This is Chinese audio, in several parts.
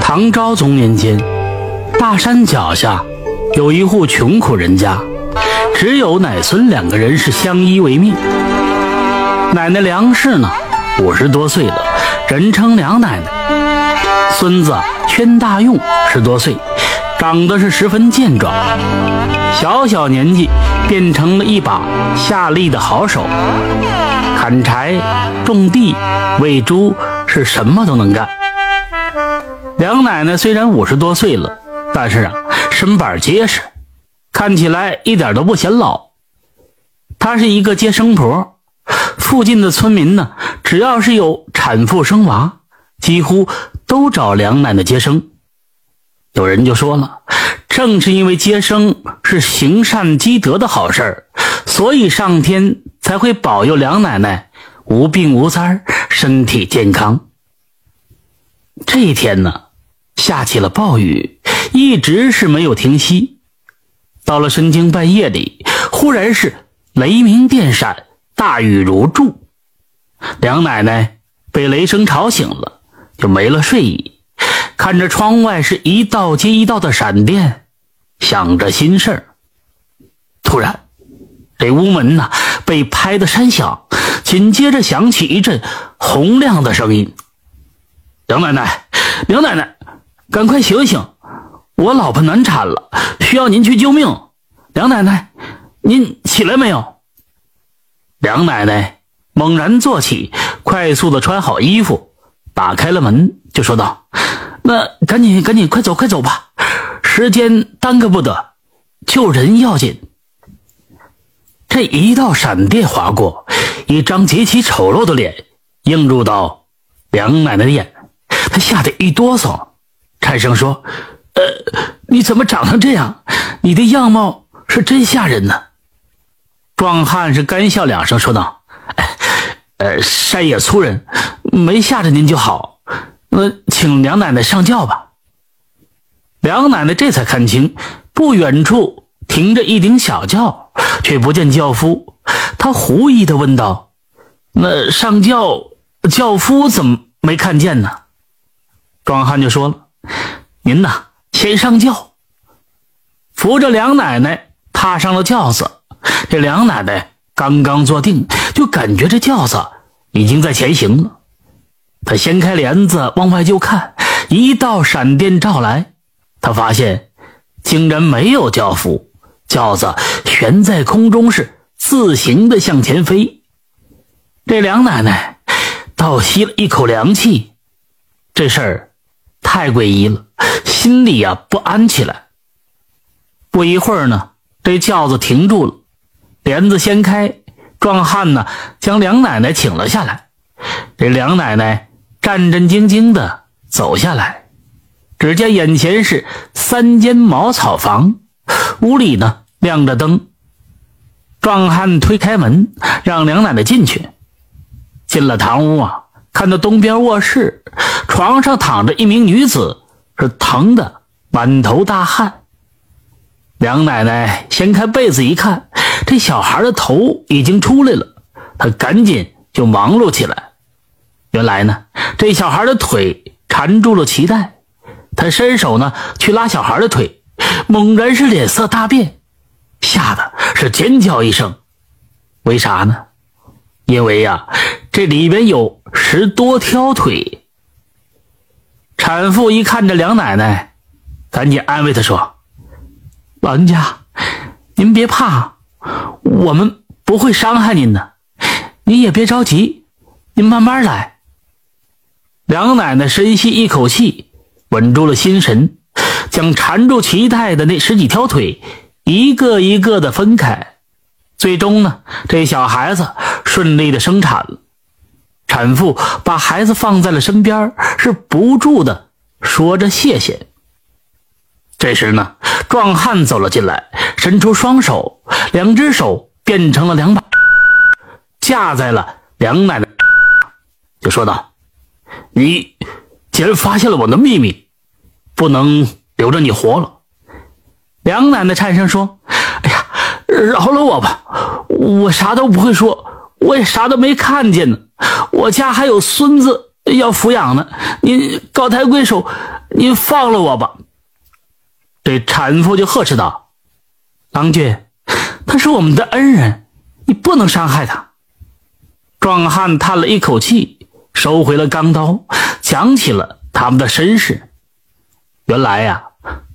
唐昭宗年间，大山脚下有一户穷苦人家，只有奶孙两个人是相依为命。奶奶梁氏呢，五十多岁了，人称梁奶奶。孙子宣大用十多岁，长得是十分健壮，小小年纪变成了一把下力的好手，砍柴、种地、喂猪，是什么都能干。梁奶奶虽然五十多岁了，但是啊，身板结实，看起来一点都不显老。她是一个接生婆，附近的村民呢，只要是有产妇生娃，几乎都找梁奶奶接生。有人就说了，正是因为接生是行善积德的好事，所以上天才会保佑梁奶奶无病无灾，身体健康。这一天呢。下起了暴雨，一直是没有停息。到了深更半夜里，忽然是雷鸣电闪，大雨如注。梁奶奶被雷声吵醒了，就没了睡意，看着窗外是一道接一道的闪电，想着心事儿。突然，这屋门呐被拍得山响，紧接着响起一阵洪亮的声音：“梁奶奶，梁奶奶！”赶快醒醒！我老婆难产了，需要您去救命。梁奶奶，您起来没有？梁奶奶猛然坐起，快速的穿好衣服，打开了门，就说道：“那赶紧赶紧，快走快走吧，时间耽搁不得，救人要紧。”这一道闪电划过，一张极其丑陋的脸映入到梁奶奶的眼，她吓得一哆嗦。产生说：“呃，你怎么长成这样？你的样貌是真吓人呢。”壮汉是干笑两声，说道：“呃，山野粗人，没吓着您就好。那请梁奶奶上轿吧。”梁奶奶这才看清，不远处停着一顶小轿，却不见轿夫。她狐疑的问道：“那上轿轿夫怎么没看见呢？”壮汉就说了。您呐，先上轿，扶着梁奶奶踏上了轿子。这梁奶奶刚刚坐定，就感觉这轿子已经在前行了。她掀开帘子往外就看，一道闪电照来，她发现竟然没有轿夫，轿子悬在空中，是自行的向前飞。这梁奶奶倒吸了一口凉气，这事儿。太诡异了，心里呀不安起来。不一会儿呢，这轿子停住了，帘子掀开，壮汉呢将梁奶奶请了下来。这梁奶奶战战兢兢的走下来，只见眼前是三间茅草房，屋里呢亮着灯。壮汉推开门，让梁奶奶进去。进了堂屋啊。看到东边卧室床上躺着一名女子，是疼的满头大汗。梁奶奶掀开被子一看，这小孩的头已经出来了，她赶紧就忙碌起来。原来呢，这小孩的腿缠住了脐带，她伸手呢去拉小孩的腿，猛然是脸色大变，吓得是尖叫一声。为啥呢？因为呀，这里边有十多条腿。产妇一看着梁奶奶，赶紧安慰她说：“老人家，您别怕，我们不会伤害您的，您也别着急，您慢慢来。”梁奶奶深吸一口气，稳住了心神，将缠住脐带的那十几条腿一个一个的分开。最终呢，这小孩子顺利的生产了。产妇把孩子放在了身边，是不住的说着谢谢。这时呢，壮汉走了进来，伸出双手，两只手变成了两把，架在了梁奶奶，就说道：“你既然发现了我的秘密，不能留着你活了。”梁奶奶颤声说：“哎呀，饶了我吧。”我啥都不会说，我也啥都没看见呢。我家还有孙子要抚养呢。您高抬贵手，您放了我吧。”这产妇就呵斥道：“郎君，他是我们的恩人，你不能伤害他。”壮汉叹了一口气，收回了钢刀，讲起了他们的身世。原来呀，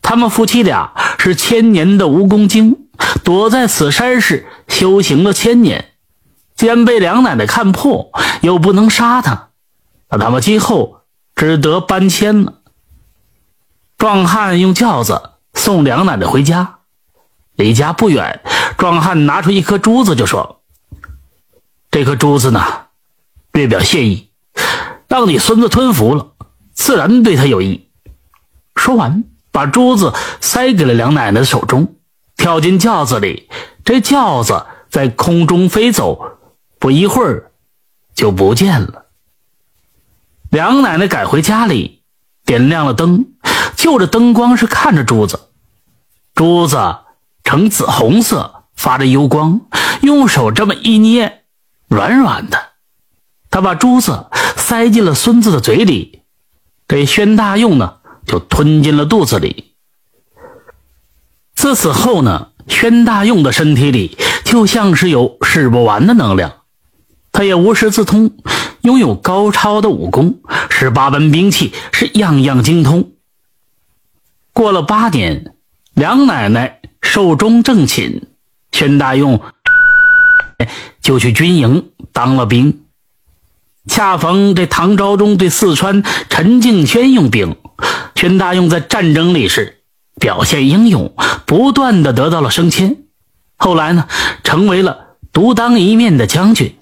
他们夫妻俩是千年的蜈蚣精，躲在此山市修行了千年，既然被梁奶奶看破，又不能杀他，那他们今后只得搬迁了。壮汉用轿子送梁奶奶回家，离家不远，壮汉拿出一颗珠子，就说：“这颗珠子呢，略表谢意，让你孙子吞服了，自然对他有益。”说完，把珠子塞给了梁奶奶的手中，跳进轿子里。这轿子在空中飞走，不一会儿就不见了。梁奶奶赶回家里，点亮了灯，就着灯光是看着珠子。珠子呈紫红色，发着幽光，用手这么一捏，软软的。他把珠子塞进了孙子的嘴里，给宣大用呢。就吞进了肚子里。自此后呢，宣大用的身体里就像是有使不完的能量，他也无师自通，拥有高超的武功，十八般兵器是样样精通。过了八年，梁奶奶寿终正寝，宣大用就去军营当了兵。恰逢这唐昭宗对四川陈敬轩用兵。宣大用在战争里是表现英勇，不断的得到了升迁，后来呢，成为了独当一面的将军。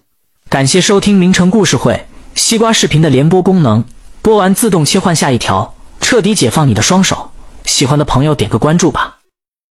感谢收听名城故事会西瓜视频的联播功能，播完自动切换下一条，彻底解放你的双手。喜欢的朋友点个关注吧。